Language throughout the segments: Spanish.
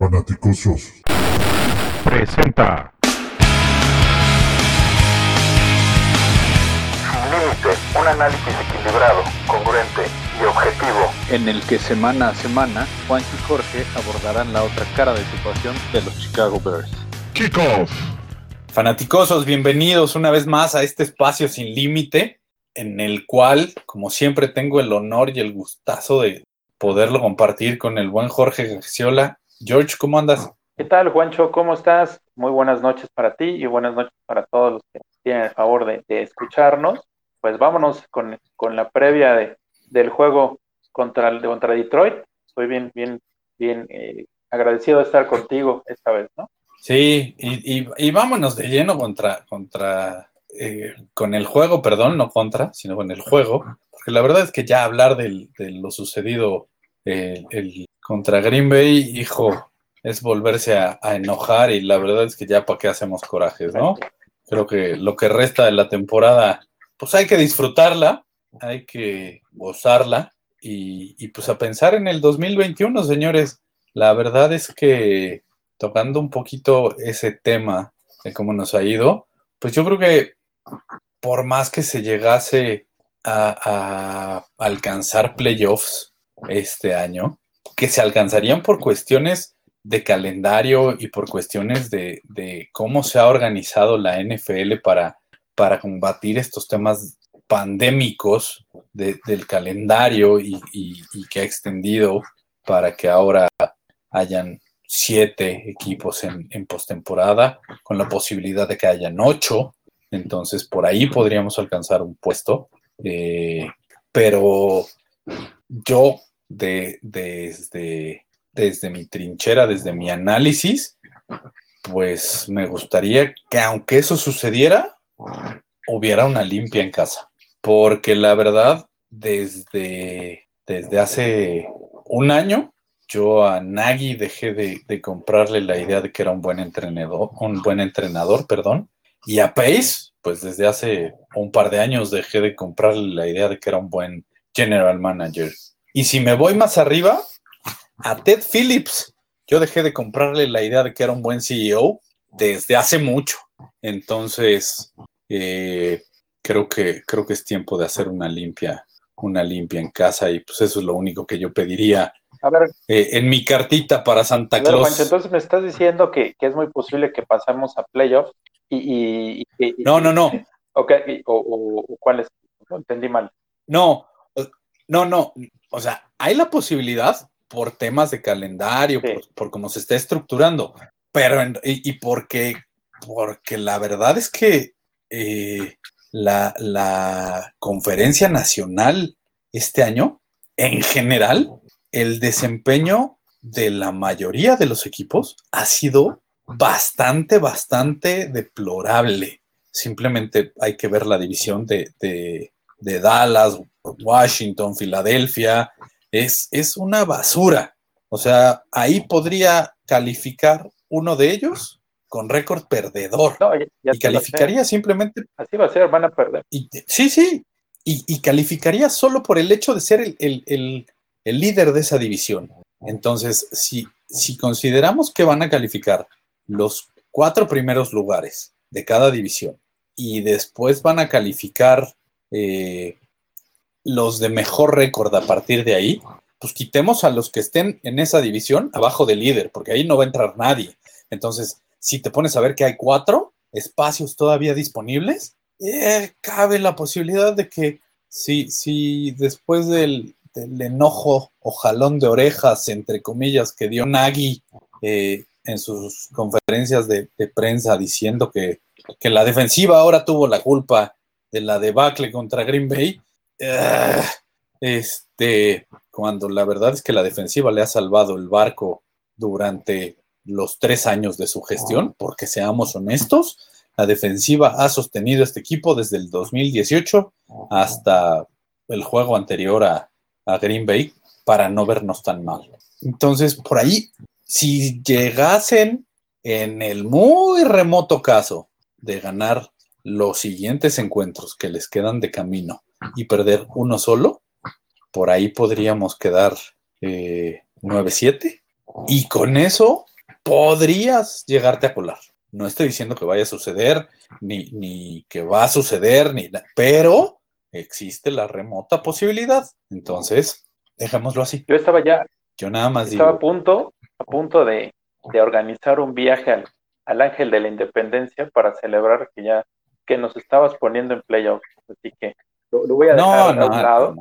Fanaticosos. Presenta. Sin límite, un análisis equilibrado, congruente y objetivo. en el que semana a semana Juan y Jorge abordarán la otra cara de situación de los Chicago Bears. Kickoff. Fanaticosos, bienvenidos una vez más a este espacio sin límite, en el cual, como siempre, tengo el honor y el gustazo de poderlo compartir con el buen Jorge Garciola. George, ¿cómo andas? ¿Qué tal, Juancho? ¿Cómo estás? Muy buenas noches para ti y buenas noches para todos los que tienen el favor de, de escucharnos. Pues vámonos con, con la previa de, del juego contra, el- contra Detroit. Estoy bien, bien, bien eh, agradecido de estar contigo esta vez, ¿no? Sí, y, y- y vámonos de lleno contra, contra eh, con el juego, perdón, no contra, sino con el juego, porque la verdad es que ya hablar del- de lo sucedido eh, el, contra Green Bay, hijo, es volverse a, enojar y la verdad es que ya para qué hacemos corajes, ¿no? Creo que lo que resta de la temporada, pues hay que disfrutarla, hay que gozarla y, pues a pensar en el 2021, señores. La verdad es que tocando un poquito ese tema de cómo nos ha ido, pues yo creo que por más que se llegase a alcanzar playoffs este año, que se alcanzarían por cuestiones de calendario y por cuestiones de, de cómo se ha organizado la NFL para, para combatir estos temas pandémicos de- del calendario y, y- y que ha extendido para que ahora hayan siete equipos en, en postemporada, con la posibilidad de que hayan ocho. Entonces, por ahí podríamos alcanzar un puesto. Eh, pero yo, de- desde, desde mi trinchera, desde mi análisis, pues me gustaría que aunque eso sucediera, hubiera una limpia en casa. Porque la verdad, desde, desde hace un año, yo a Nagy dejé de, de comprarle la idea de que era un buen entrenador, un buen entrenador, perdón. Y a Pace, pues desde hace un par de años dejé de comprarle la idea de que era un buen general manager. Y si me voy más arriba, a Ted Phillips, yo dejé de comprarle la idea de que era un buen CEO desde hace mucho. Entonces, eh, creo que creo que es tiempo de hacer una limpia, una limpia en casa y pues eso es lo único que yo pediría A ver, eh, en mi cartita para Santa a ver, Claus. Entonces me estás diciendo que, que es muy posible que pasemos a playoffs y... y, y- y- No, no, no, Ok, y- o, o- o cuál es? Lo entendí mal. no, no, no. O sea, hay la posibilidad por temas de calendario, Sí. por, por cómo se está estructurando, pero en- y, y porque, porque la verdad es que eh, la, la conferencia nacional este año, en general, el desempeño de la mayoría de los equipos ha sido bastante, bastante deplorable. Simplemente hay que ver la división de, de- de Dallas, Washington, Filadelfia. Es, es una basura. O sea, ahí podría calificar uno de ellos con récord perdedor. No, ya, ya Y calificaría simplemente Así va a ser, van a perder. y- sí, sí. Y, y calificaría solo por el hecho de ser el, el- el- el líder de esa división. Entonces, si, si consideramos que van a calificar los cuatro primeros lugares de cada división y después van a calificar eh, los de mejor récord a partir de ahí, pues quitemos a los que estén en esa división abajo del líder, porque ahí no va a entrar nadie. Entonces, si te pones a ver que hay cuatro espacios todavía disponibles, eh, cabe la posibilidad de que si, si después del, enojo o jalón de orejas, entre comillas, que dio Nagy eh, en sus conferencias de, de prensa diciendo que, que la defensiva ahora tuvo la culpa de la debacle contra Green Bay, este, cuando la verdad es que la defensiva le ha salvado el barco durante los tres años de su gestión, porque seamos honestos, la defensiva ha sostenido este equipo desde el 2018 hasta el juego anterior a, a Green Bay para no vernos tan mal. Entonces, por ahí, si llegasen en el muy remoto caso de ganar los siguientes encuentros que les quedan de camino y perder uno solo, por ahí podríamos quedar eh, 9-7. Y con eso podrías llegarte a colar. No estoy diciendo que vaya a suceder, ni, ni que va a suceder, ni pero existe la remota posibilidad. Entonces, dejémoslo así. Yo estaba ya, Yo nada más estaba a punto, a punto de, de organizar un viaje al, al Ángel de la Independencia para celebrar que ya, que nos estabas poniendo en playoffs. Así que lo, lo voy a no, dejar no, a un lado.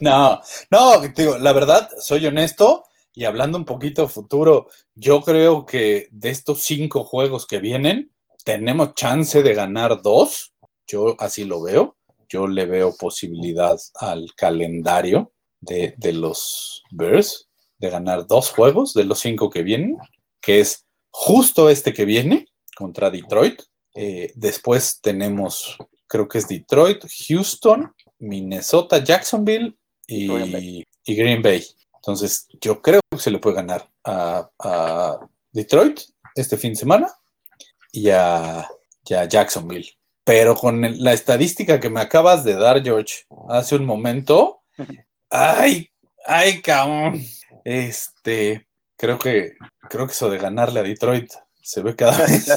no, no, no, digo, la verdad, soy honesto y hablando un poquito futuro, yo creo que de estos cinco juegos que vienen, tenemos chance de ganar dos. Yo así lo veo. Yo le veo posibilidad al calendario de, de los Bears de ganar dos juegos de los cinco que vienen, que es justo este que viene contra Detroit. Eh, después tenemos, creo que es Detroit, Houston, Minnesota, Jacksonville y Green Bay. y Green Bay. Entonces, yo creo que se le puede ganar a, a Detroit este fin de semana y a, y a Jacksonville. Pero con el- la estadística que me acabas de dar, George, hace un momento, ay, ay, cabrón. Este, creo que, creo que eso de ganarle a Detroit se ve cada vez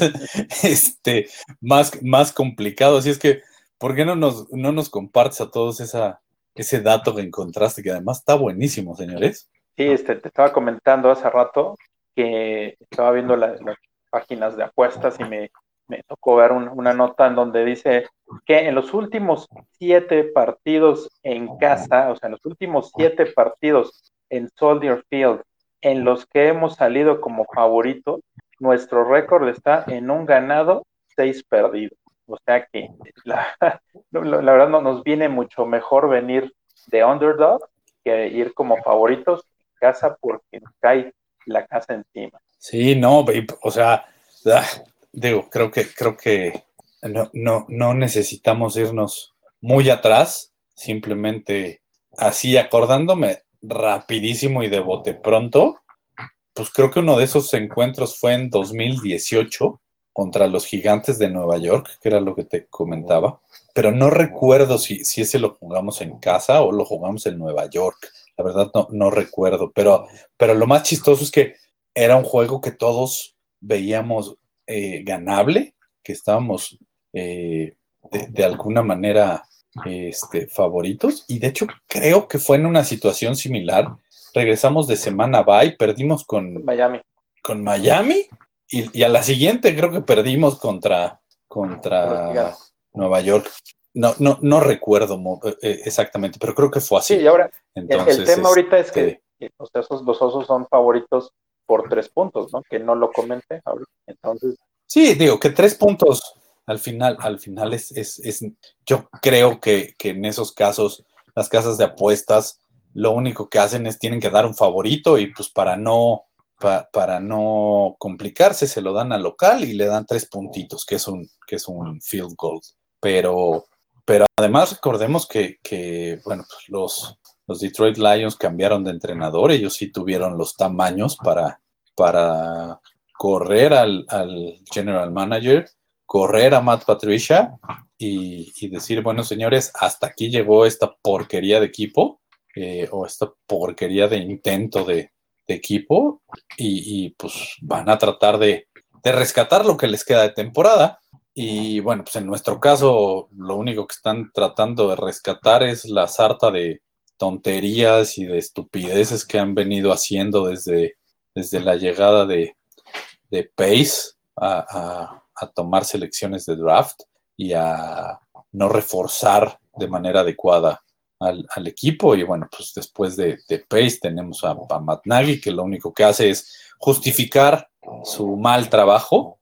este, más, más complicado. Así es que, ¿por qué no nos, no nos compartes a todos esa, ese dato que encontraste, que además está buenísimo, señores? Sí, este, te estaba comentando hace rato que estaba viendo la- las páginas de apuestas y me, me tocó ver un- una nota en donde dice que en los últimos siete partidos en casa, o sea, en los últimos siete partidos en Soldier Field, en los que hemos salido como favoritos, nuestro récord está en un ganado, seis perdidos. O sea que la, verdad no, nos viene mucho mejor venir de underdog que ir como favoritos en casa porque cae la casa encima. Sí, no, o sea, digo, creo que, creo que no, no, no necesitamos irnos muy atrás, simplemente así acordándome rapidísimo y de bote pronto, pues creo que uno de esos encuentros fue en 2018 contra los gigantes de Nueva York, que era lo que te comentaba, pero no recuerdo si, si ese lo jugamos en casa o lo jugamos en Nueva York, la verdad no, no recuerdo, pero, pero lo más chistoso es que era un juego que todos veíamos eh, ganable, que estábamos eh, de, alguna manera este, favoritos. Y de hecho creo que fue en una situación similar. Regresamos de semana bye, perdimos con Miami. Con Miami y, y a la siguiente creo que perdimos contra, contra Nueva York. No, no, no recuerdo eh, exactamente, pero creo que fue así. Sí, y ahora Entonces, el, tema ahorita es que este... osos, los osos son favoritos por tres puntos, ¿no? Que no lo comenté ahorita. Entonces. Sí, digo que tres puntos al final, al final es, es, es yo creo que, que, en esos casos las casas de apuestas lo único que hacen es tienen que dar un favorito y pues para no, pa, para no complicarse se lo dan al local y le dan tres puntitos, que es un, que es un field goal. Pero, pero además recordemos que, que bueno, pues los, los Detroit Lions cambiaron de entrenador, ellos sí tuvieron los tamaños para, para correr al, al general manager, correr a Matt Patricia y, y, decir, bueno, señores, hasta aquí llegó esta porquería de equipo eh, o esta porquería de intento de, equipo y, pues van a tratar de, de rescatar lo que les queda de temporada. Y bueno, pues en nuestro caso, lo único que están tratando de rescatar es la sarta de tonterías y de estupideces que han venido haciendo desde, desde la llegada de, de Pace a, a, tomar selecciones de draft y a no reforzar de manera adecuada al, al equipo. Y bueno, pues después de, de Pace tenemos a, a, Matt Nagy, que lo único que hace es justificar su mal trabajo,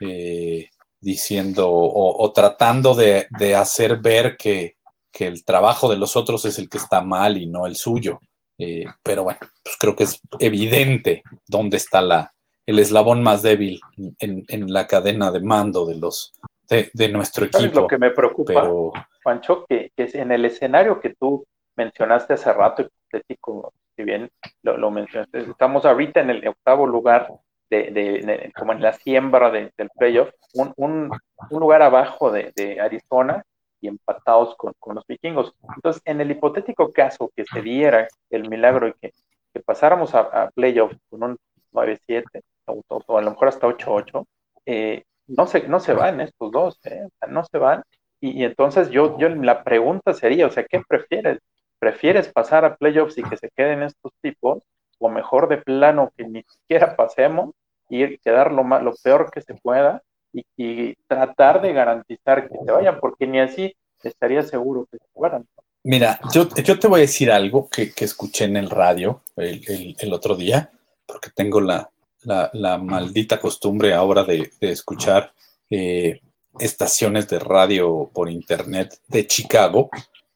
eh, diciendo o, tratando de, de, hacer ver que, que el trabajo de los otros es el que está mal y no el suyo. Eh, pero bueno, pues creo que es evidente dónde está la, el eslabón más débil en, en, la cadena de mando de los de, de nuestro equipo. Es lo que me preocupa, pero... Pancho, que, que, en el escenario que tú mencionaste hace rato, hipotético, si bien lo, lo mencionaste, estamos ahorita en el octavo lugar, de, de, de como en la siembra del playoff, un, un, un, lugar abajo de, Arizona y empatados con, con, los vikingos. Entonces, en el hipotético caso que se diera el milagro y que que pasáramos a, a playoffs con un 9-7 o, o, a lo mejor hasta 8-8, eh, no, se, no se van estos dos, ¿eh? no se van. Y, entonces yo, yo la pregunta sería, o sea, ¿qué prefieres? ¿Prefieres pasar a playoffs y que se queden estos tipos? O mejor de plano que ni siquiera pasemos y quedar lo, más, lo peor que se pueda y, tratar de garantizar que se vayan, porque ni así estaría seguro que se fueran. Mira, yo, yo te voy a decir algo que, que escuché en el radio el, el, otro día, porque tengo la, la, maldita costumbre ahora de, escuchar eh, estaciones de radio por internet de Chicago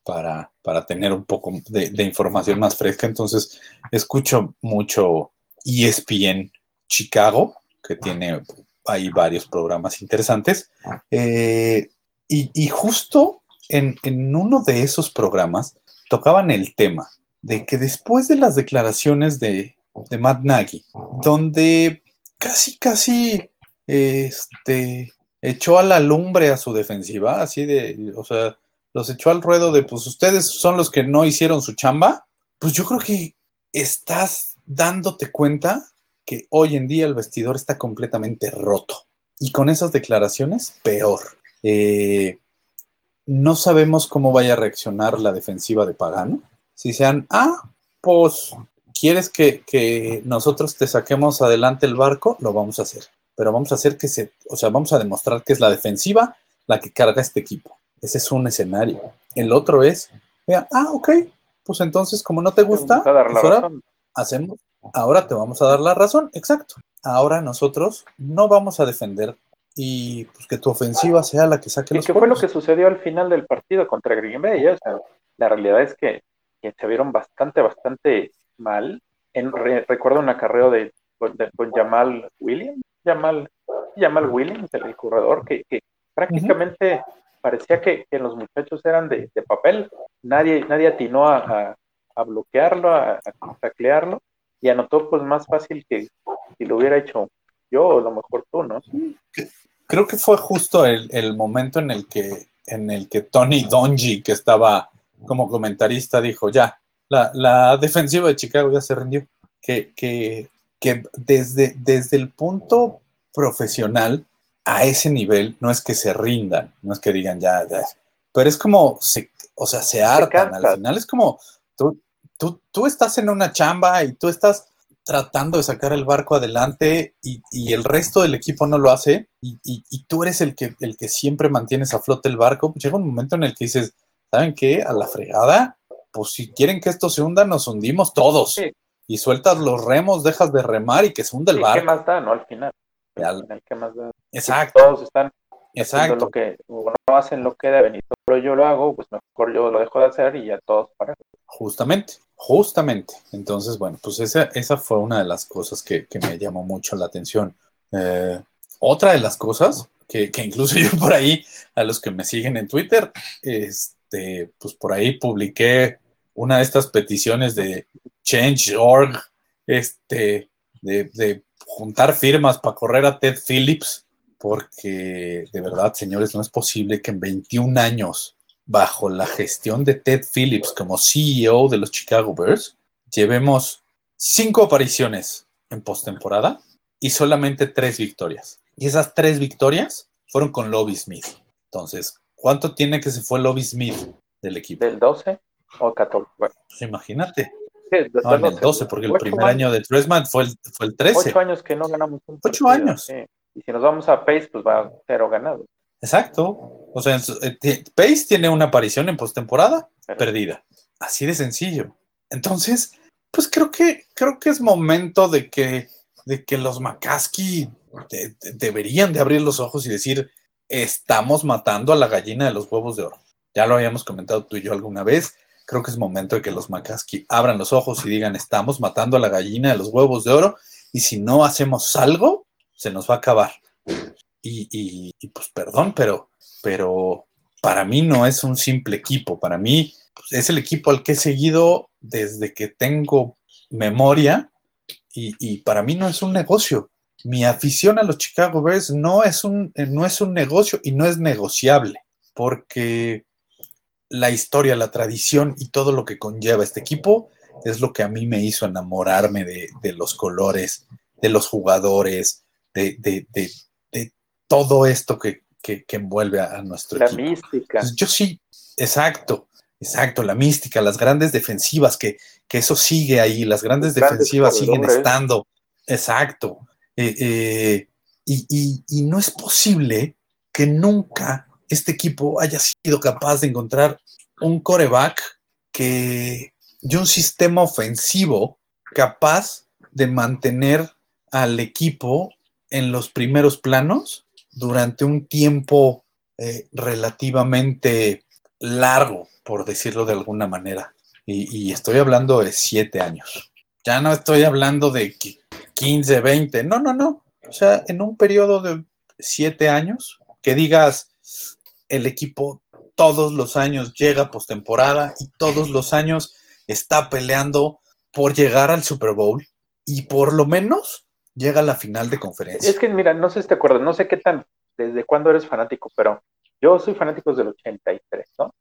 para, para tener un poco de, información más fresca. Entonces, escucho mucho ESPN Chicago, que tiene ahí varios programas interesantes. Eh, y, justo en uno de esos programas tocaban el tema de que después de las declaraciones de, de Matt Nagy, donde casi, casi este, echó a la lumbre a su defensiva, así de, o sea, los echó al ruedo de, pues ustedes son los que no hicieron su chamba, pues yo creo que estás dándote cuenta que hoy en día el vestidor está completamente roto. Y con esas declaraciones, peor. Eh, no sabemos cómo vaya a reaccionar la defensiva de Pagano. Si sean, ah, pues quieres que, que, nosotros te saquemos adelante el barco, lo vamos a hacer. Pero vamos a hacer que se, o sea, vamos a demostrar que es la defensiva la que carga este equipo. Ese es un escenario. El otro es, vea, ah, ok, pues entonces como no te gusta, pues ahora hacemos, ahora te vamos a dar la razón, exacto. Ahora nosotros no vamos a defender y pues que tu ofensiva sea la que saque ¿Y los qué fue lo que sucedió al final del partido contra Green Bay? O sea, la realidad es que, que, se vieron bastante, bastante mal. En, re, recuerdo un acarreo de, con Jamal Williams, Jamal, Jamal Williams, el corredor, que, prácticamente parecía que, los muchachos eran de, papel. Nadie, nadie atinó a bloquearlo, a, a taclearlo, y anotó pues más fácil que si lo hubiera hecho yo o a lo mejor tú, ¿no? Creo que fue justo el, el momento en el que en el que Tony Donji, que estaba como comentarista, dijo, ya, la, la, defensiva de Chicago ya se rindió. Que, que, que desde, desde, el punto profesional a ese nivel no es que se rindan, no es que digan ya, ya pero es como, se, o sea, se hartan. Se Al final es como, tú, tú, tú estás en una chamba y tú estás tratando de sacar el barco adelante y, y el resto del equipo no lo hace y, y, y, tú eres el que, el que siempre mantienes a flote el barco, pues llega un momento en el que dices, ¿saben qué? A la fregada, pues si quieren que esto se hunda, nos hundimos todos. Sí. Y sueltas los remos, dejas de remar y que se hunde el barco. ¿Qué más da, no? Al final. Al final ¿qué más da? Exacto. Todos están Exacto. Lo que, o no hacen lo que deben y solo yo lo hago, pues mejor yo lo dejo de hacer y ya todos para. Justamente, justamente. Entonces, bueno, pues esa, esa fue una de las cosas que, que me llamó mucho la atención. Eh, otra de las cosas que, que, incluso yo por ahí, a los que me siguen en Twitter, este, pues por ahí publiqué una de estas peticiones de Change.org, este, de, de juntar firmas para correr a Ted Phillips porque de verdad, señores, no es posible que en 21 años, bajo la gestión de Ted Phillips como CEO de los Chicago Bears, llevemos cinco apariciones en postemporada y solamente tres victorias. Y esas tres victorias fueron con Lobby Smith. Entonces, ¿cuánto tiene que se fue Lobby Smith del equipo? ¿Del 12 o 14? Bueno. Pues imagínate. Sí, no, en el 12, porque el primer años. año de Tressman fue el, fue el 13. Ocho años que no ganamos un Ocho años. Sí. Y si nos vamos a Pace, pues va a cero ganado. Exacto. O sea, eh, Pace tiene una aparición en postemporada perdida. Así de sencillo. Entonces, pues creo que, creo que es momento de que, de que los McCaskey de, de, deberían de abrir los ojos y decir, estamos matando a la gallina de los huevos de oro. Ya lo habíamos comentado tú y yo alguna vez. Creo que es momento de que los McCaskey abran los ojos y digan, estamos matando a la gallina de los huevos de oro y si no hacemos algo, se nos va a acabar. Y, y, y, pues perdón, pero, pero para mí no es un simple equipo, para mí pues, es el equipo al que he seguido desde que tengo memoria y, y, para mí no es un negocio. Mi afición a los Chicago Bears no es, un, no es un negocio y no es negociable, porque la historia, la tradición y todo lo que conlleva este equipo es lo que a mí me hizo enamorarme de, de los colores, de los jugadores, de, de, de todo esto que, que, que envuelve a, a nuestro La equipo. mística. Entonces, yo sí, exacto, exacto, la mística, las grandes defensivas, que, que eso sigue ahí, las grandes defensivas siguen estando, exacto. Eh, eh, y, y- y no es posible que nunca este equipo haya sido capaz de encontrar un coreback que, y un sistema ofensivo capaz de mantener al equipo en los primeros planos durante un tiempo eh, relativamente largo, por decirlo de alguna manera. Y, y estoy hablando de siete años. Ya no estoy hablando de qui- 15, 20. No, no, no. O sea, en un periodo de siete años, que digas, el equipo todos los años llega postemporada y todos los años está peleando por llegar al Super Bowl y por lo menos llega a la final de conferencia. Es que, mira, no sé si te acuerdas, no sé qué tan, desde cuándo eres fanático, pero yo soy fanático desde el 83, ¿no?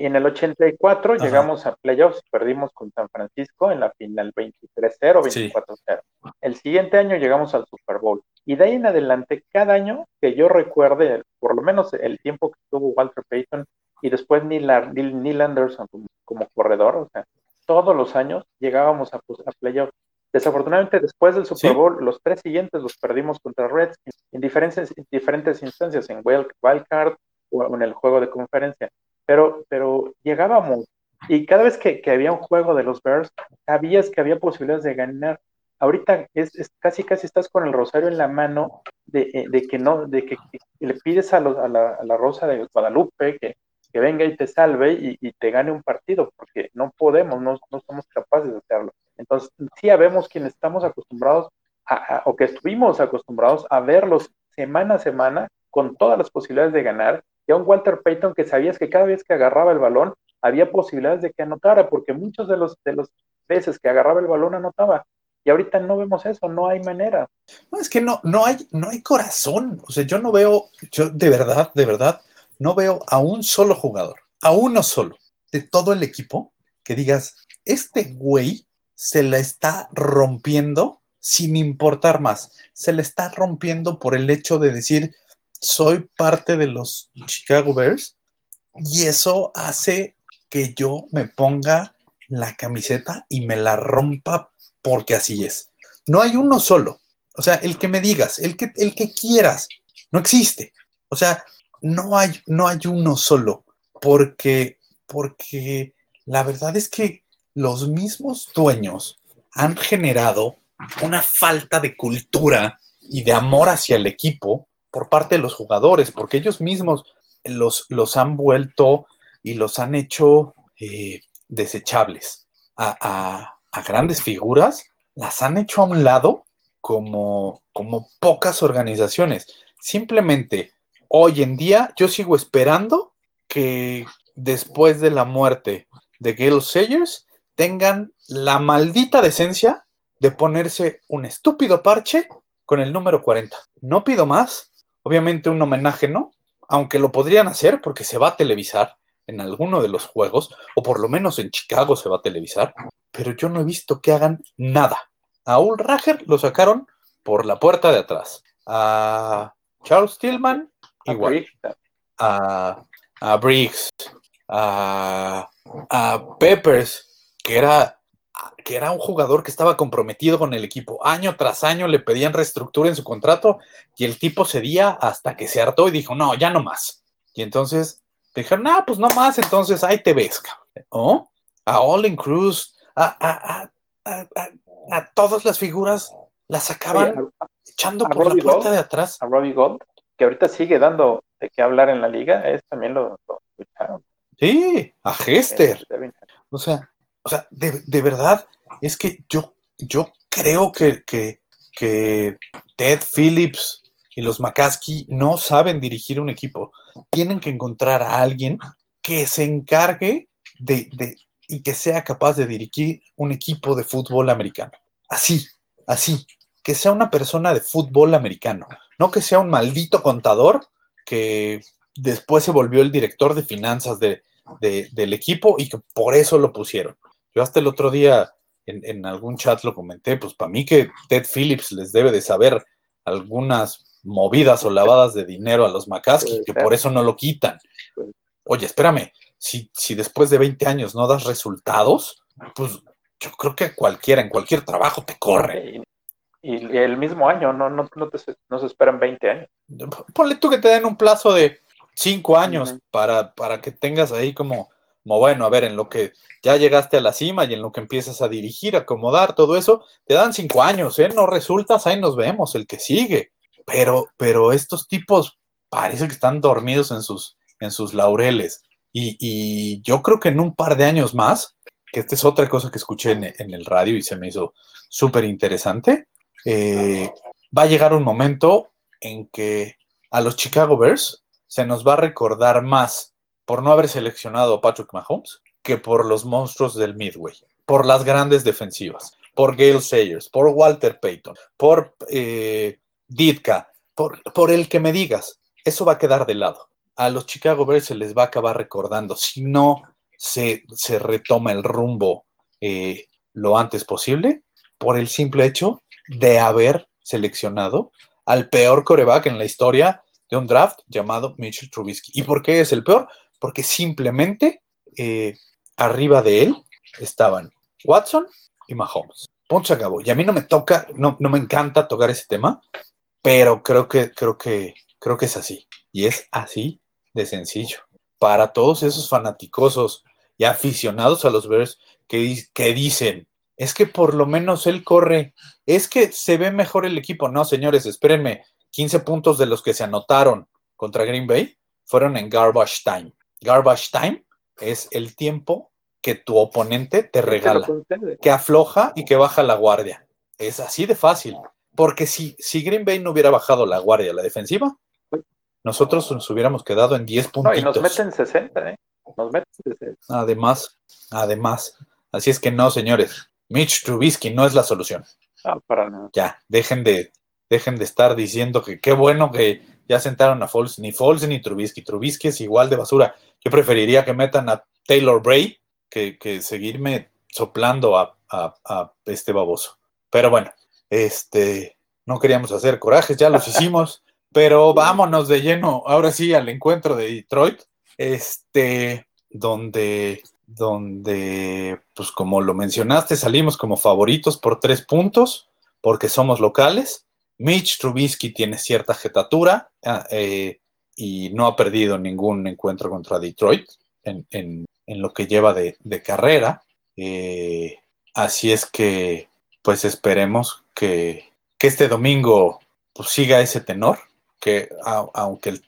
Y en el 84 Ajá. llegamos a playoffs, perdimos con San Francisco en la final 23-0, Sí. 24-0. El siguiente año llegamos al Super Bowl. Y de ahí en adelante, cada año que yo recuerde, por lo menos el tiempo que tuvo Walter Payton y después Neil, Neil- Anderson como, como corredor, o sea, todos los años llegábamos a, pues, a playoffs. Desafortunadamente, después del Super Sí. Bowl, los tres siguientes los perdimos contra Redskins en diferentes, en diferentes instancias, en wild, wild card o en el juego de conferencia. Pero, pero llegábamos y cada vez que, que había un juego de los Bears, sabías que había posibilidades de ganar. Ahorita es, es casi casi estás con el rosario en la mano de, eh, de que no, de que, le pides a, los- a la, la Rosa de Guadalupe que, que venga y te salve y, te gane un partido, porque no podemos, no, no somos capaces de hacerlo. Entonces, sí habemos quienes estamos acostumbrados a, a- o que estuvimos acostumbrados a verlos semana a semana con todas las posibilidades de ganar, a un Walter Payton que sabías que cada vez que agarraba el balón había posibilidades de que anotara, porque muchos de los, de los veces que agarraba el balón anotaba. Y ahorita no vemos eso, no hay manera. No, es que no, no hay, no hay corazón. O sea, yo no veo, yo de verdad, de verdad, no veo a un solo jugador, a uno solo, de todo el equipo, que digas, este güey se la está rompiendo sin importar más. Se le está rompiendo por el hecho de decir, soy parte de los Chicago Bears y eso hace que yo me ponga la camiseta y me la rompa porque así es. No hay uno solo. O sea, el que me digas, el que, el que quieras, no existe. O sea, no hay, no hay uno solo, porque, porque la verdad es que los mismos dueños han generado una falta de cultura y de amor hacia el equipo por parte de los jugadores, porque ellos mismos los, los han vuelto y los han hecho eh, desechables a, grandes figuras, las han hecho a un lado como, como pocas organizaciones. Simplemente hoy en día yo sigo esperando que después de la muerte de Gale Sayers tengan la maldita decencia de ponerse un estúpido parche con el número 40. No pido más, obviamente un homenaje no, aunque lo podrían hacer porque se va a televisar en alguno de los juegos, o por lo menos en Chicago se va a televisar, pero yo no he visto que hagan nada. A Ul Rager lo sacaron por la puerta de atrás. A Charles Tillman, igual. A, a Briggs, a, a Peppers, que era, que era un jugador que estaba comprometido con el equipo. Año tras año le pedían reestructura en su contrato y el tipo cedía hasta que se hartó y dijo, no, ya no más. Y entonces dijeron, no, pues no más, entonces ahí te ves, cabrón. ¿Oh? A Olin Cruz, a, a, a, a, a, todas las figuras las sacaban Oye, a, echando a por la Robbie puerta Gold. de atrás. a Robbie Gold, que ahorita sigue dando de qué hablar en la liga, es también lo, lo escucharon. Sí, a Hester. Eh, O sea, o sea, de, de verdad, es que yo, yo creo que, que, que Ted Phillips y los McCaskey no saben dirigir un equipo. Tienen que encontrar a alguien que se encargue de, de- y que sea capaz de dirigir un equipo de fútbol americano. Así, así. Que sea una persona de fútbol americano. No que sea un maldito contador que después se volvió el director de finanzas de, de- del equipo y que por eso lo pusieron. Yo hasta el otro día en, en algún chat lo comenté, pues para mí que Ted Phillips les debe de saber algunas movidas o lavadas de dinero a los McCaskey, que por eso no lo quitan. Oye, espérame, si, si después de 20 años no das resultados, pues yo creo que cualquiera, en cualquier trabajo te corre. Y, y el mismo año, no, no, no, te- no se esperan 20 años. Ponle tú que te den un plazo de 5 años para, para que tengas ahí como, como, bueno, a ver, en lo que ya llegaste a la cima y en lo que empiezas a dirigir, acomodar, todo eso, te dan 5 años, ¿eh? No resultas, ahí nos vemos, el que sigue. Pero, pero estos tipos parece que están dormidos en sus, en sus laureles. Y, yo creo que en un par de años más, que esta es otra cosa que escuché en, en el radio y se me hizo súper interesante, eh, va a llegar un momento en que a los Chicago Bears se nos va a recordar más por no haber seleccionado a Patrick Mahomes que por los monstruos del Midway, por las grandes defensivas, por Gail Sayers, por Walter Payton, por eh, Ditka, por, por el que me digas. Eso va a quedar de lado. A los Chicago Bears se les va a acabar recordando si no se, se retoma el rumbo eh, lo antes posible por el simple hecho de haber seleccionado al peor coreback en la historia de un draft llamado Mitchell Trubisky. ¿Y por qué es el peor? Porque simplemente eh, arriba de él estaban Watson y Mahomes. Punto acabó. Y a mí no me toca, no, no me encanta tocar ese tema, pero creo que, creo que, creo que es así. Y es así de sencillo. Para todos esos fanaticosos y aficionados a los Bears que dicen, es que por lo menos él corre, es que se ve mejor el equipo. No, señores, espérenme, 15 puntos de los que se anotaron contra Green Bay fueron en garbage time. Garbage time es el tiempo que tu oponente te regala, que afloja y que baja la guardia. Es así de fácil. Porque si, si Green Bay no hubiera bajado la guardia, la defensiva, nosotros nos hubiéramos quedado en 10 No, y nos meten 60, ¿eh? Nos meten 60. Además, además. Así es que no, señores. Mitch Trubisky no es la solución. No, para nada. Ya, dejen de, dejen de estar diciendo que qué bueno que ya sentaron a Foles. Ni Foles ni Trubisky. Trubisky es igual de basura. Yo preferiría que metan a Taylor Bray que, que seguirme soplando a, a- a este baboso. Pero bueno, este, no queríamos hacer corajes, ya los hicimos. Pero vámonos de lleno, ahora sí, al encuentro de Detroit. Este, donde, donde, pues como lo mencionaste, salimos como favoritos por tres puntos, porque somos locales. Mitch Trubisky tiene cierta jetatura ah, eh, y no ha perdido ningún encuentro contra Detroit en, lo que lleva de, carrera. Eh, así es que, pues esperemos que, que este domingo pues, siga ese tenor, que aunque el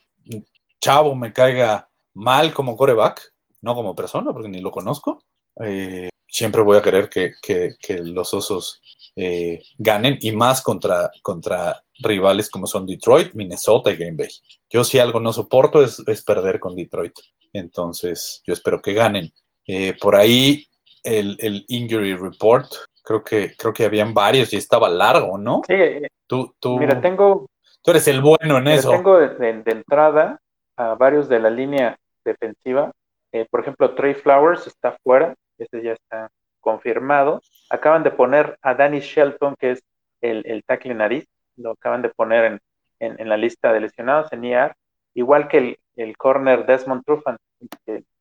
chavo me caiga mal como coreback, no como persona, porque ni lo conozco, eh, siempre voy a querer que, que- que los osos eh, ganen y más contra, contra rivales como son Detroit, Minnesota y Green Bay. Yo si algo no soporto es, es perder con Detroit. Entonces, yo espero que ganen. Eh, por ahí el, el injury report, creo que, creo que habían varios y estaba largo, ¿no? Sí, eh, Tú, tú, mira, tengo, tú eres el bueno en mira, eso. tengo de, de- de entrada a varios de la línea defensiva. Eh, por ejemplo, Trey Flowers está fuera, ese ya está confirmado. Acaban de poner a Danny Shelton, que es el, el tackle nariz, lo acaban de poner en, en- la lista de lesionados en IR, igual que el, el corner Desmond Trufant,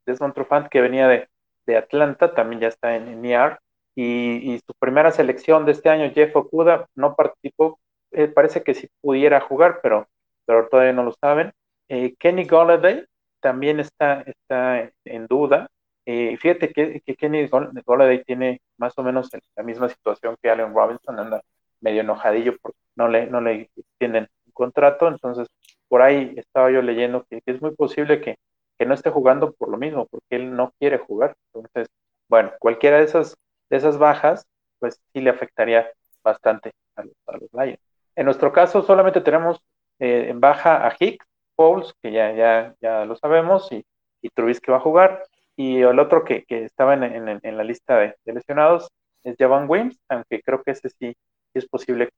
Desmond Trufant que venía de, de Atlanta, también ya está en, en IR, y, y su primera selección de este año, Jeff Okuda, no participó, eh, parece que sí pudiera jugar, pero, pero todavía no lo saben. Eh, Kenny Golladay también está, está en duda. Eh, fíjate que, que Kenny Golladay tiene más o menos la misma situación que Allen Robinson, anda medio enojadillo porque no le, no le extienden un contrato, entonces por ahí estaba yo leyendo que, que es muy posible que, que, no esté jugando por lo mismo, porque él no quiere jugar. Entonces, bueno, cualquiera de esas, de esas bajas, pues sí le afectaría bastante a los, a los Lions. En nuestro caso solamente tenemos eh, en baja a Hicks, Pauls, que ya, ya, ya lo sabemos, y, y Trubisky va a jugar, y el otro que, que estaba en, en, en, la lista de, de lesionados es Javon Wims, aunque creo que ese sí es posible.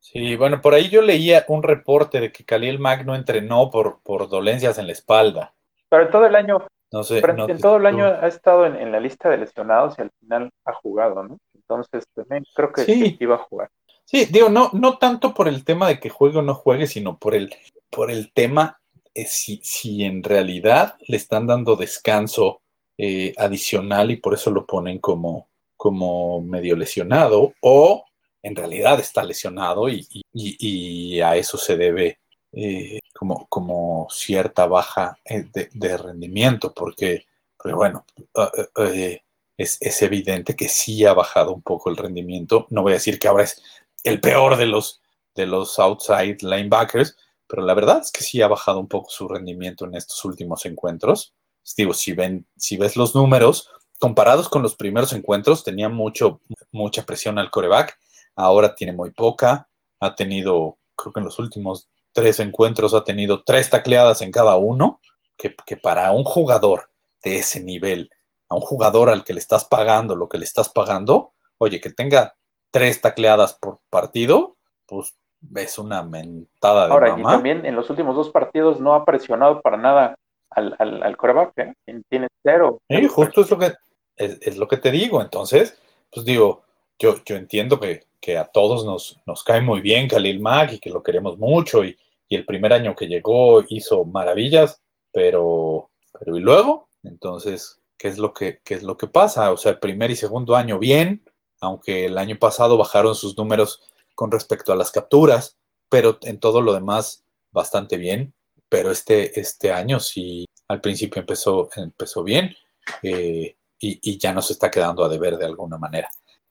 Sí, bueno, por ahí yo leía un reporte de que Khalil Mack no entrenó por, por dolencias en la espalda. Pero en todo el año, no sé, no en todo el año ha estado en, en, la lista de lesionados y al final ha jugado, ¿no? Entonces, también creo que Sí. sí iba a jugar. Sí, digo, no, no tanto por el tema de que juegue o no juegue, sino por el, por el tema eh, si, si en realidad le están dando descanso eh, adicional y por eso lo ponen como, como medio lesionado, o en realidad está lesionado y, a eso se debe eh, como, como cierta baja eh, de, rendimiento, porque, porque bueno, ah, ah, eh, es, es evidente que sí ha bajado un poco el rendimiento. No voy a decir que ahora es el peor de los, de los outside linebackers, pero la verdad es que sí ha bajado un poco su rendimiento en estos últimos encuentros. Digo, si, ven, si ves los números, comparados con los primeros encuentros, tenía mucho, mucha presión al coreback, ahora tiene muy poca, ha tenido, creo que en los últimos tres encuentros ha tenido tres tacleadas en cada uno, que, que para un jugador de ese nivel, a un jugador al que le estás pagando lo que le estás pagando, oye, que tenga tres tacleadas por partido, pues es una mentada de Ahora, y también en los últimos dos partidos no ha presionado para nada al, al, al coreback, ¿eh? Tiene cero. Sí, justo es lo que es, lo que te digo. Entonces, pues digo, yo, yo entiendo que, que a todos nos, nos cae muy bien Khalil Mack y que lo queremos mucho y, y el primer año que llegó hizo maravillas, pero, pero ¿y luego? Entonces, ¿qué es lo que, qué es lo que pasa? O sea, el primer y segundo año bien, aunque el año pasado bajaron sus números con respecto a las capturas, pero en todo lo demás bastante bien. Pero este, este año sí, al principio empezó, empezó bien eh, y, y ya nos está quedando a deber de alguna manera.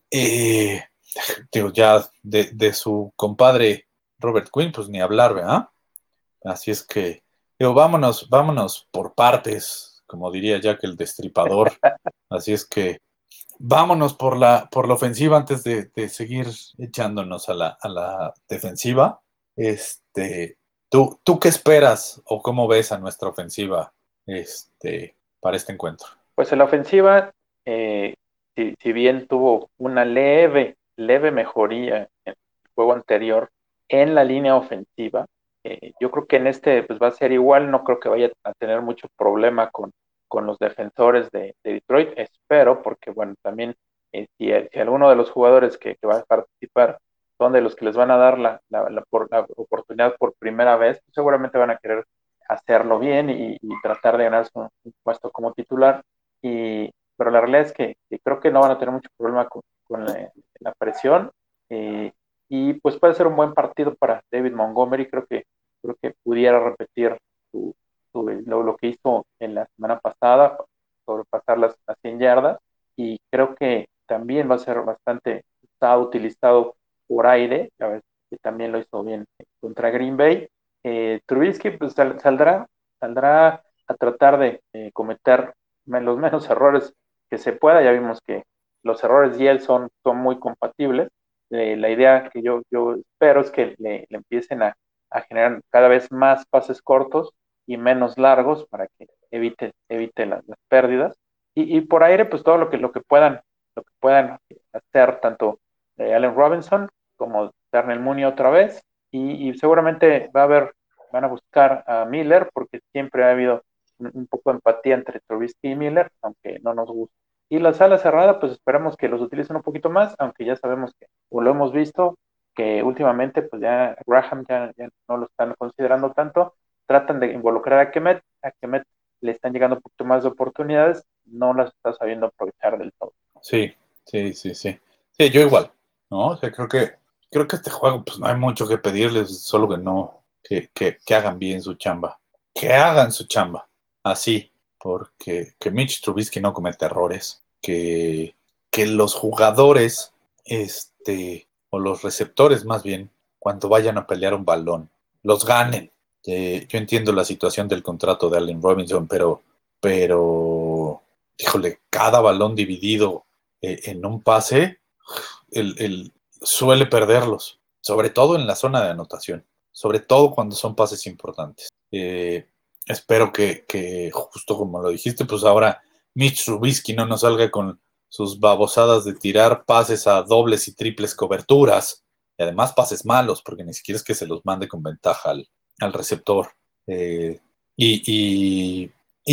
Eh, digo, ya de, de su compadre Robert Quinn, pues ni hablar, ¿verdad? Así es que, digo, vámonos, vámonos por partes, como diría Jack el Destripador. Así es que vámonos por la, por la ofensiva antes de, de seguir echándonos a la, a la defensiva. Este, ¿tú, ¿Tú qué esperas o cómo ves a nuestra ofensiva este, para este encuentro? Pues en la ofensiva, eh, si, bien tuvo una leve, leve mejoría en el juego anterior en la línea ofensiva, eh, yo creo que en este pues va a ser igual, no creo que vaya a tener mucho problema con, con los defensores de, de Detroit, espero, porque bueno, también eh, si, alguno de los jugadores que, va a participar son de los que les van a dar la, la, por, la oportunidad por primera vez, pues seguramente van a querer hacerlo bien y, tratar de ganarse un, un, puesto como titular, y, pero la realidad es que, creo que no van a tener mucho problema con, la, presión, eh, y pues puede ser un buen partido para David Montgomery, creo que creo que pudiera repetir su, lo, que hizo en la semana pasada, sobrepasar las, las 100 yardas, y creo que también va a ser bastante usado, utilizado por aire, a ver, que también lo hizo bien contra Green Bay. Eh, Trubisky pues, sal, saldrá, saldrá a tratar de eh, cometer los menos errores que se pueda, ya vimos que los errores y él son, son muy compatibles. Eh, la idea que yo, yo espero es que le, le empiecen a, a generar cada vez más pases cortos y menos largos para que evite, evite las, las pérdidas. Y, y, por aire, pues todo lo que, lo que puedan, lo que puedan hacer, tanto eh, Allen Robinson como Darnell Mooney otra vez. Y, y, seguramente va a haber, van a buscar a Miller, porque siempre ha habido un, un poco de empatía entre Trubisky y Miller, aunque no nos gusta. Y la sala cerrada, pues esperamos que los utilicen un poquito más, aunque ya sabemos que, o lo hemos visto, que últimamente pues ya Graham ya, ya, no lo están considerando tanto, tratan de involucrar a Kemet, a Kemet le están llegando un poquito más de oportunidades, no las está sabiendo aprovechar del todo. Sí, sí, sí, sí. Sí, yo igual, ¿no? O sea, creo que, creo que este juego, pues no hay mucho que pedirles, solo que no, que, que, que hagan bien su chamba. Que hagan su chamba. Así, porque que Mitch Trubisky no cometa errores, que, que los jugadores, este, o los receptores más bien, cuando vayan a pelear un balón, los ganen. Eh, yo entiendo la situación del contrato de Allen Robinson, pero, pero, híjole, cada balón dividido eh, en un pase, el, el, suele perderlos, sobre todo en la zona de anotación, sobre todo cuando son pases importantes. Eh, espero que, justo como lo dijiste, pues ahora Mitch Trubisky no nos salga con sus babosadas de tirar pases a dobles y triples coberturas y además pases malos, porque ni siquiera es que se los mande con ventaja al, receptor. Eh, y,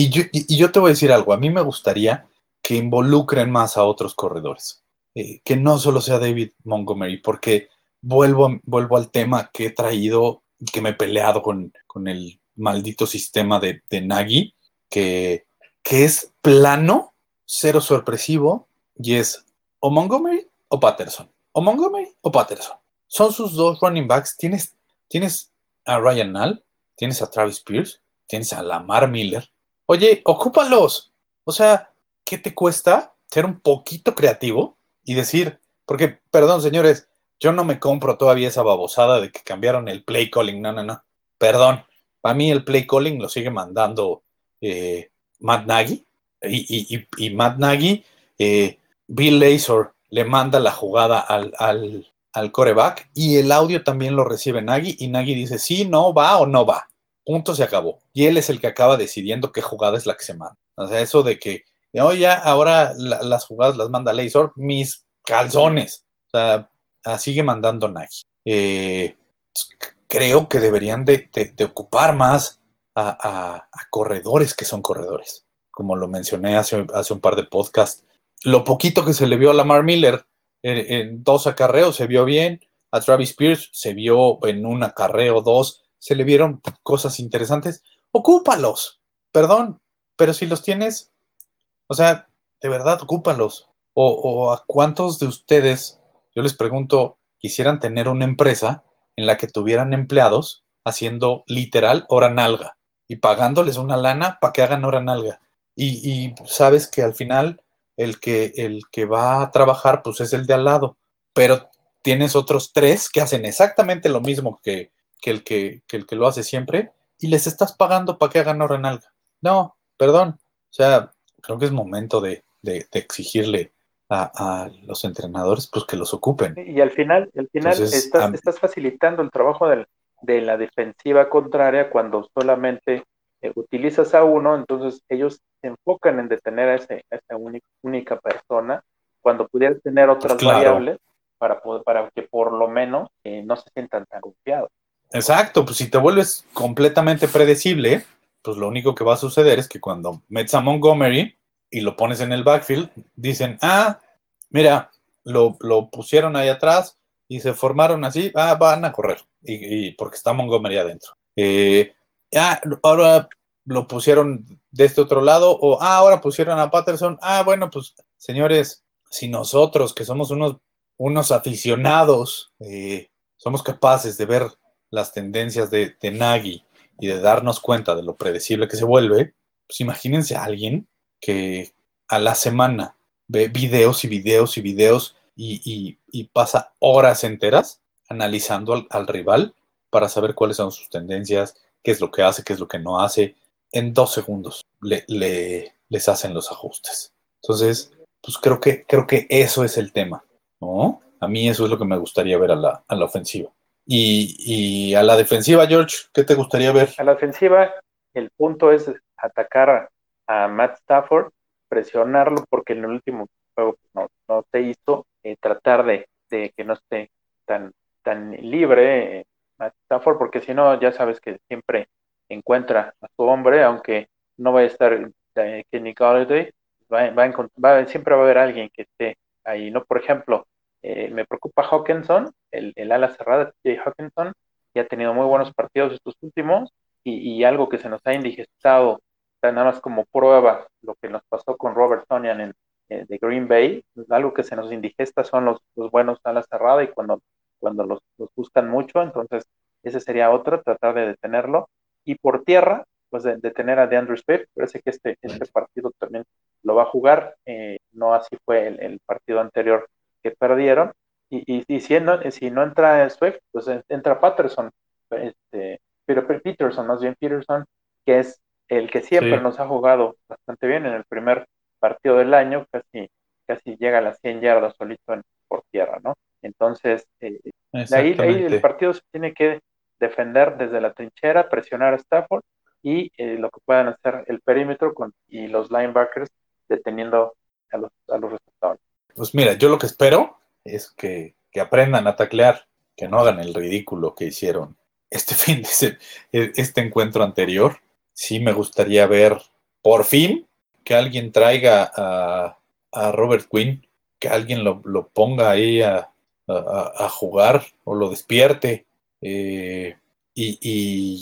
yo, y, yo, te voy a decir algo, a mí me gustaría que involucren más a otros corredores. Eh, que no solo sea David Montgomery, porque vuelvo, vuelvo al tema que he traído y que me he peleado con, con el maldito sistema de, Nagy, que, que es plano, cero sorpresivo, y es o Montgomery o Patterson. O Montgomery o Patterson. Son sus dos running backs. Tienes, tienes a Ryan Nall, tienes a Travis Pierce, tienes a Lamar Miller. Oye, ocúpalos. O sea, ¿qué te cuesta ser un poquito creativo y decir, porque, perdón, señores, yo no me compro todavía esa babosada de que cambiaron el play calling. No, no, no. Perdón. Para mí el play calling lo sigue mandando eh, Matt Nagy. Y, Matt Nagy, eh, Bill Lazor le manda la jugada al, al, al, coreback y el audio también lo recibe Nagy y Nagy dice sí, no, va o no va. Punto, se acabó. Y él es el que acaba decidiendo qué jugada es la que se manda. O sea, eso de que, oye, ahora la, las jugadas las manda Lazor, mis calzones. O sea, sigue mandando Nagy. Eh, creo que deberían de, ocupar más a, corredores que son corredores. Como lo mencioné hace, hace un par de podcasts, lo poquito que se le vio a Lamar Miller en, en, dos acarreos se vio bien, a Travis Pierce se vio en un acarreo, dos, se le vieron cosas interesantes. Ocúpalos, perdón, pero si los tienes, o sea, de verdad, ocúpalos. O, o a cuántos de ustedes, yo les pregunto, quisieran tener una empresa en la que tuvieran empleados haciendo literal hora nalga y pagándoles una lana para que hagan hora nalga. Y, y, sabes que al final el que, el que va a trabajar pues es el de al lado, pero tienes otros tres que hacen exactamente lo mismo que, que, el, que, que el que lo hace siempre y les estás pagando para que hagan hora nalga. No, perdón. O sea, creo que es momento de, de, de exigirle a, a, los entrenadores pues que los ocupen. Y al final, al final Entonces, estás, estás, facilitando el trabajo del, de la defensiva contraria cuando solamente eh, utilizas a uno, entonces ellos se enfocan en detener a, ese, a esa única, única, persona cuando pudieras tener otras pues claro. variables para, poder, para que por lo menos eh, no se sientan tan confiados. Exacto, pues si te vuelves completamente predecible, pues lo único que va a suceder es que cuando metes a Montgomery y lo pones en el backfield, dicen, ah, mira, lo, lo pusieron ahí atrás y se formaron así, ah, van a correr, y, porque está Montgomery adentro. Eh, ah, ahora lo pusieron de este otro lado, o ah, ahora pusieron a Patterson, ah, bueno, pues señores, si nosotros que somos unos, unos aficionados, eh, somos capaces de ver las tendencias de, de Nagy y de darnos cuenta de lo predecible que se vuelve, pues imagínense a alguien que a la semana ve videos y videos y videos y, pasa horas enteras analizando al, al, rival para saber cuáles son sus tendencias, qué es lo que hace, qué es lo que no hace. En dos segundos le, le, les hacen los ajustes. Entonces, pues creo que, creo que eso es el tema, ¿no? A mí eso es lo que me gustaría ver a la, a la ofensiva. Y, y, a la defensiva, George, ¿qué te gustaría ver? A la ofensiva, el punto es atacar a Matt Stafford, presionarlo, porque en el último juego no, no se hizo, tratar de, de, que no esté tan, tan libre eh, Matt Stafford, porque si no, ya sabes que siempre encuentra a su hombre, aunque no vaya a estar eh, Kenny Galladay, va, va, va, siempre va a haber alguien que esté ahí, ¿no? Por ejemplo, eh, me preocupa Hawkinson, el, el ala cerrada, Jay Hawkinson, que ha tenido muy buenos partidos estos últimos, y, y algo que se nos ha indigestado nada más como prueba lo que nos pasó con Robert Tonian en, eh, de Green Bay, algo que se nos indigesta son los, los buenos alas cerrada y cuando, cuando los, los, buscan mucho, entonces ese sería otro, tratar de detenerlo. Y por tierra, pues de detener a DeAndre Swift, parece que este, este partido también lo va a jugar, eh, no así fue el, el, partido anterior que perdieron. Y, y, y si, no, si no entra Swift, pues entra Patterson, este, pero Peterson, más bien Peterson, que es el que siempre sí. nos ha jugado bastante bien en el primer partido del año, casi, casi llega a las 100 yardas solito en, por tierra, ¿no? Entonces, eh, de, ahí, de, ahí, el partido se tiene que defender desde la trinchera, presionar a Stafford y eh, lo que puedan hacer el perímetro con, y los linebackers deteniendo a los, a los receptores. Pues mira, yo lo que espero es que, aprendan a taclear, que no hagan el ridículo que hicieron este fin de este encuentro anterior sí me gustaría ver por fin que alguien traiga a, a Robert Quinn, que alguien lo, ponga ahí a, a- a jugar o lo despierte. Eh, y,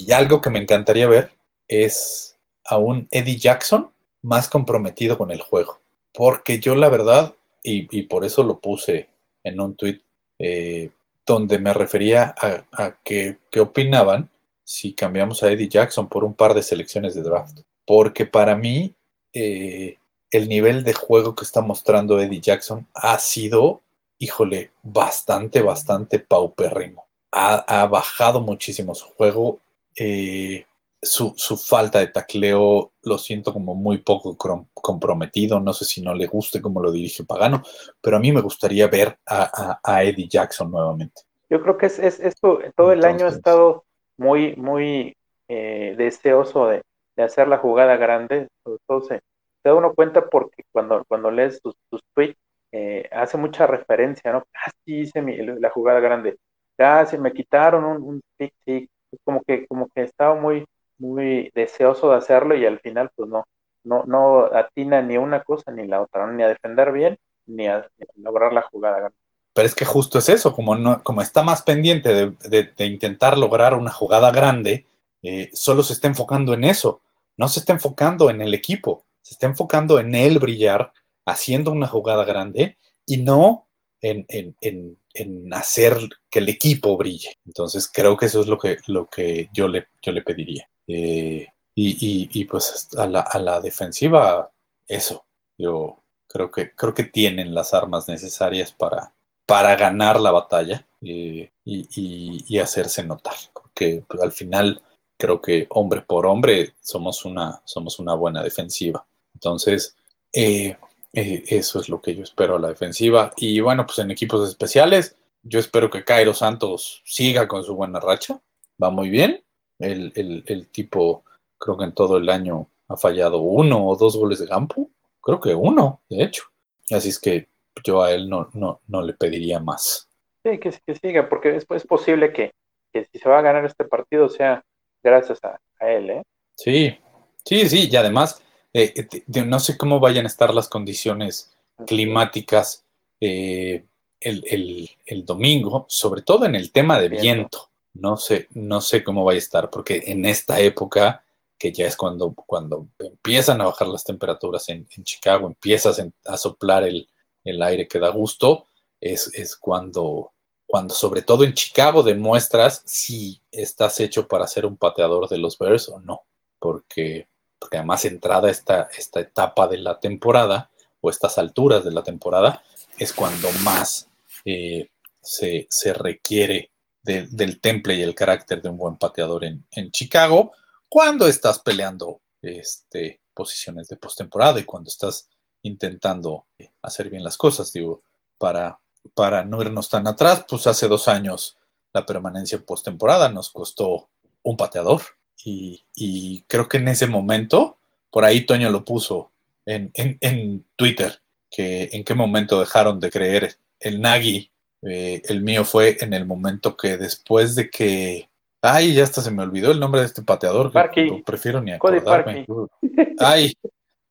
y algo que me encantaría ver es a un Eddie Jackson más comprometido con el juego. Porque yo la verdad, y, por eso lo puse en un tweet eh, donde me refería a, a que, qué opinaban si cambiamos a Eddie Jackson por un par de selecciones de draft. Porque para mí eh, el nivel de juego que está mostrando Eddie Jackson ha sido, híjole, bastante, bastante paupérrimo. Ha, ha bajado muchísimo su juego. eh, su, su falta de tacleo lo siento como muy poco comprometido. No sé si no le guste cómo lo dirige Pagano, pero a mí me gustaría ver a, a- a Eddie Jackson nuevamente. Yo creo que es, es esto, todo el año ha Entonces- estado muy, muy eh, deseoso de, de hacer la jugada grande. Todo se, da uno cuenta porque cuando, cuando lees sus, sus tweets, eh, hace mucha referencia, ¿no? Ah, sí, hice mi- la jugada grande. Ah, sí, me quitaron un, un tic, tic. Como que, como que estaba muy, muy deseoso de hacerlo y al final, pues no, no, no atina ni una cosa ni la otra, ni a defender bien, ni a, lograr la jugada. Pero es que justo es eso, como, no, como está más pendiente de, de- de intentar lograr una jugada grande, eh, solo se está enfocando en eso, no se está enfocando en el equipo, se está enfocando en él brillar haciendo una jugada grande y no en, en- en- en hacer que el equipo brille. Entonces creo que eso es lo que, lo que yo, le, yo le pediría. Eh, y, y- pues a la, a la defensiva, eso. Yo creo que, creo que tienen las armas necesarias para, para ganar la batalla eh, y, y- hacerse notar. Porque pues, al final creo que hombre por hombre somos una, somos una buena defensiva. Entonces, eh, eso es lo que yo espero a la defensiva. Y bueno, pues en equipos especiales, yo espero que Cairo Santos siga con su buena racha. Va muy bien. El, el- el tipo, creo que en todo el año ha fallado uno o dos goles de campo. Creo que uno, de hecho. Así es que yo a él no, no, no le pediría más. Sí, que, que siga, porque es, es posible que, que si se va a ganar este partido sea gracias a, a él, ¿eh? Sí, sí, sí. Y además, eh, eh, de- no sé cómo vayan a estar las condiciones climáticas eh, el, el- el domingo, sobre todo en el tema de Viento. viento. No sé, no sé cómo vaya a estar, porque en esta época, que ya es cuando, cuando empiezan a bajar las temperaturas en, Chicago, empiezas a soplar el, el aire que da gusto, es, es cuando, cuando sobre todo en Chicago demuestras si estás hecho para ser un pateador de los Bears o no, porque, porque además entrada esta, esta etapa de la temporada o estas alturas de la temporada es cuando más eh, se, se requiere de- del temple y el carácter de un buen pateador en, en Chicago cuando estás peleando este, posiciones de postemporada y cuando estás intentando hacer bien las cosas, digo, para, para no irnos tan atrás, pues hace dos años la permanencia en postemporada nos costó un pateador y, y creo que en ese momento, por ahí Toño lo puso en, en- en Twitter, que en qué momento dejaron de creer el Nagy. Eh, el mío fue en el momento que después de que... Ay, ya hasta se me olvidó el nombre de este pateador. que Parky. prefiero ni acordarme. Ay,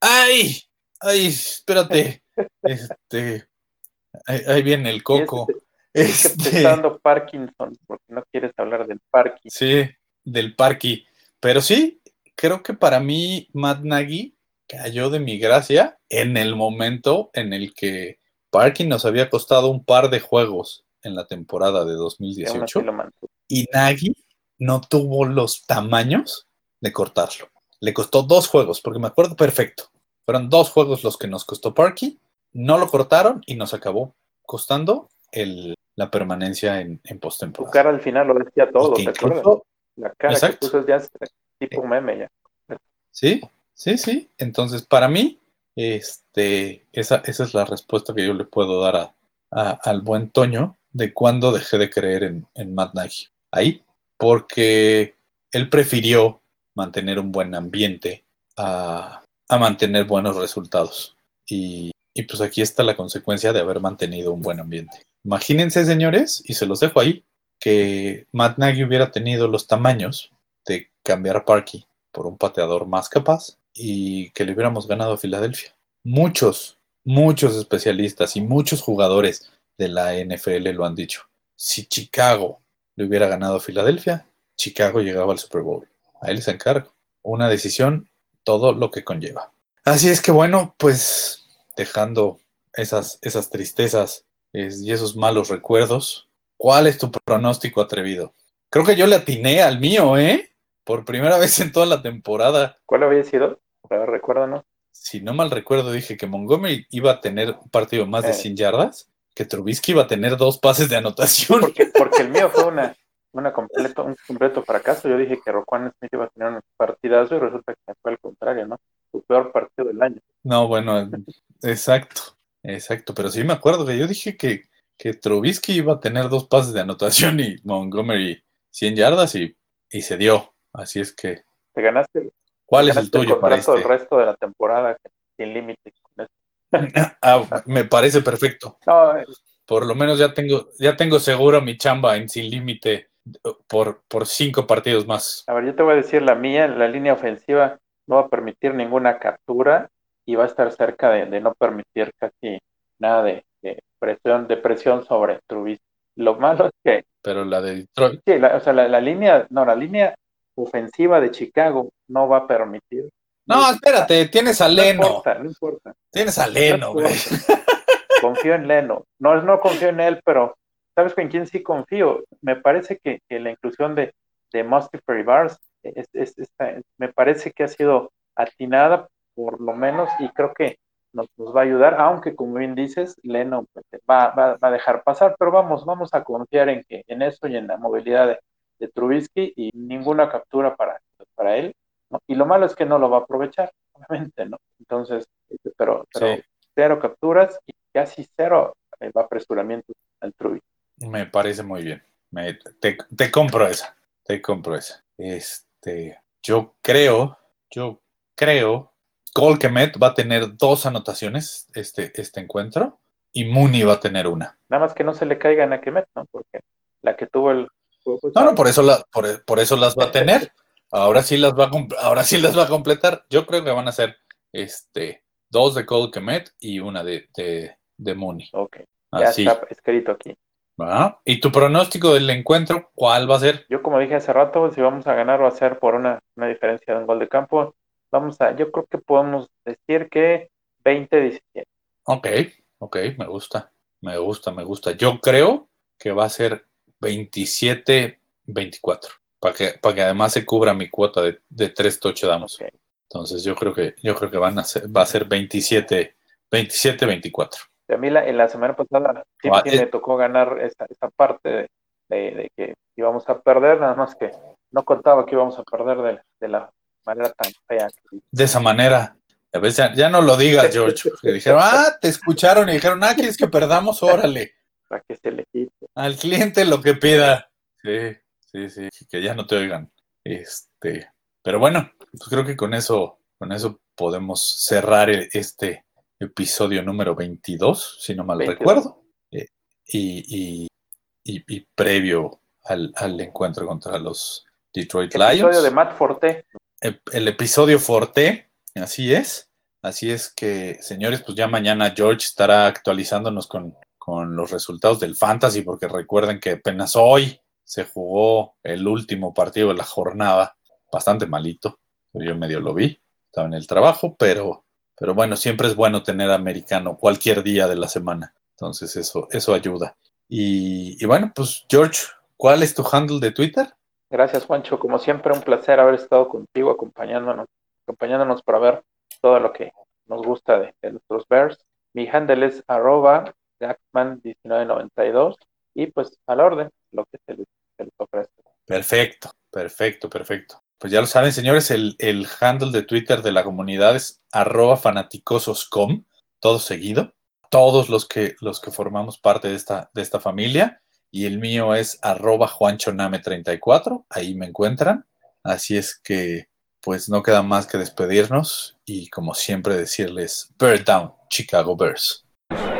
ay, ay, espérate. Este, ahí, ahí viene el coco. Este- que te Este, está dando Parkinson porque no quieres hablar del Parkinson. Sí, del Parky. Pero sí, creo que para mí Matt Nagy cayó de mi gracia en el momento en el que Parky nos había costado un par de juegos en la temporada de Y aún así 2018 lo mantuvo. y Nagy no tuvo los tamaños de cortarlo. Le costó dos juegos, porque me acuerdo perfecto. Fueron dos juegos los que nos costó Parky, no lo cortaron y nos acabó costando el- la permanencia en, en Tu postemporada. cara al final lo decía todo, ¿te acuerdas? La cara Exacto. que puso ya es tipo meme ya. Sí, sí, sí. Entonces, para mí, este, esa, esa es la respuesta que yo le puedo dar a, al buen Toño de cuando dejé de creer en, en Matt Nagy. Ahí, porque él prefirió mantener un buen ambiente a, a mantener buenos resultados. Y, y pues aquí está la consecuencia de haber mantenido un buen ambiente. Imagínense, señores, y se los dejo ahí, que Matt Nagy hubiera tenido los tamaños de cambiar a Parky por un pateador más capaz y que le hubiéramos ganado a Filadelfia. Muchos muchos especialistas y muchos jugadores de la NFL lo han dicho. Si Chicago le hubiera ganado a Filadelfia, Chicago llegaba al Super Bowl. Ahí les encargo. Una decisión, todo lo que conlleva. Así es que bueno, pues dejando esas, esas tristezas y esos malos recuerdos, ¿cuál es tu pronóstico atrevido? Creo que yo le atiné al mío, ¿eh? Por primera vez en toda la temporada. ¿Cuál había sido? A ver, recuérdanos. Si no mal recuerdo, dije que Montgomery iba a tener un partido más de Eh. 100 yardas, que Trubisky iba a tener dos pases de anotación. Porque, porque el mío fue una, una completo, un completo fracaso. Yo dije que Roquan Smith iba a tener un partidazo y resulta que fue al contrario, ¿no? Su peor partido del año. No, bueno, exacto, exacto. Pero sí me acuerdo que yo dije que, que Trubisky iba a tener dos pases de anotación y Montgomery 100 yardas y, y se dio. Así es que, Te ganaste, ¿cuál te es el tuyo para contrato este? el resto de la temporada sin límite. con eso. Ah, me parece perfecto. No, eh, Por lo menos ya tengo, ya tengo seguro mi chamba en sin límite por, por cinco partidos más. a ver, yo te voy a decir la mía, la línea ofensiva no va a permitir ninguna captura y va a estar cerca de, de no permitir casi nada de, de presión, de presión sobre Trubisky. Lo malo es que Pero la de Detroit, Sí, la, o sea, la, la línea, no, la línea ofensiva de Chicago no va a permitir. no, espérate, tienes a No Leno. importa, no importa. Tienes a Leno, No güey. Confío en Leno. No, no confío en él, pero ¿sabes con quién sí confío? Me parece que, que la inclusión de, de Mustafa Bars es, me parece que ha sido atinada por lo menos y creo que nos, nos va a ayudar, aunque como bien dices, Leno pues, va, va- va a dejar pasar, pero vamos, vamos a confiar en que en eso y en la movilidad de, de Trubisky y ninguna captura para, para él, ¿no? Y lo malo es que no lo va a aprovechar, obviamente, ¿no? Entonces, este, pero, pero Sí. cero capturas y casi cero eh, apresuramiento al Trubisky. Me parece muy bien. Me- te, te compro esa. Te compro esa. Este, yo creo, yo creo, Cole Kemet va a tener dos anotaciones este, este encuentro y Mooney va a tener una. Nada más que no se le caigan a Kemet, ¿no? Porque la que tuvo el juego No, no, por eso, la, por, por eso las va a tener. Ahora sí las va a, ahora sí las va a completar. Yo creo que van a ser este, dos de Cole Kemet y una de, de, de Mooney. Ok, ya Así. está escrito aquí. ¿Y tu pronóstico del encuentro cuál va a ser? Yo, como dije hace rato, si vamos a ganar va a ser por una, una diferencia de un gol de campo. Vamos a, yo creo que podemos decir que 20-17. Ok, ok, me gusta, me gusta, me gusta. Yo creo que va a ser 27-24, para que, para que además se cubra mi cuota de, de tres touchdowns. Ok. Entonces yo creo que, yo creo que van a ser, va a ser 27, 27-24. A mí la, en la semana pasada sí, Ah, sí eh. me tocó ganar esa, esa parte de, de- de que íbamos a perder, nada más que no contaba que íbamos a perder de, de la manera tan fea. que- De esa manera, a veces ya, ya no lo digas, George, porque dijeron, ah, te escucharon y dijeron, ah, ¿quieres que perdamos? Órale, para que se le quite. al cliente lo que pida. Sí, sí, sí, que ya no te oigan. Este, pero bueno, pues creo que con eso, con eso podemos cerrar e- este episodio número 22, si no mal 22. recuerdo, eh, y, y- y- y previo al, al encuentro contra los Detroit Lions. Episodio de Matt Forte. el, el episodio Forte, así es. Así es que, señores, pues ya mañana George estará actualizándonos con, con los resultados del Fantasy, porque recuerden que apenas hoy se jugó el último partido de la jornada, bastante malito. Yo medio lo vi, estaba en el trabajo, pero, pero bueno, siempre es bueno tener americano cualquier día de la semana. Entonces eso, eso ayuda. Y, y bueno, pues George, ¿cuál es tu handle de Twitter? Gracias, Juancho. Como siempre, un placer haber estado contigo, acompañándonos, acompañándonos para ver todo lo que nos gusta de, nuestros Bears. Mi handle es arroba Jackman1992 y pues a la orden, lo que se les, ofrece. Perfecto, perfecto, perfecto. Pues ya lo saben, señores, el, el handle de Twitter de la comunidad es arroba fanaticososcom, todo seguido. Todos los que, los que formamos parte de esta, de esta familia. Y el mío es arroba juanchoname34, ahí me encuentran. Así es que, pues no queda más que despedirnos y como siempre decirles, Bear Down, Chicago Bears.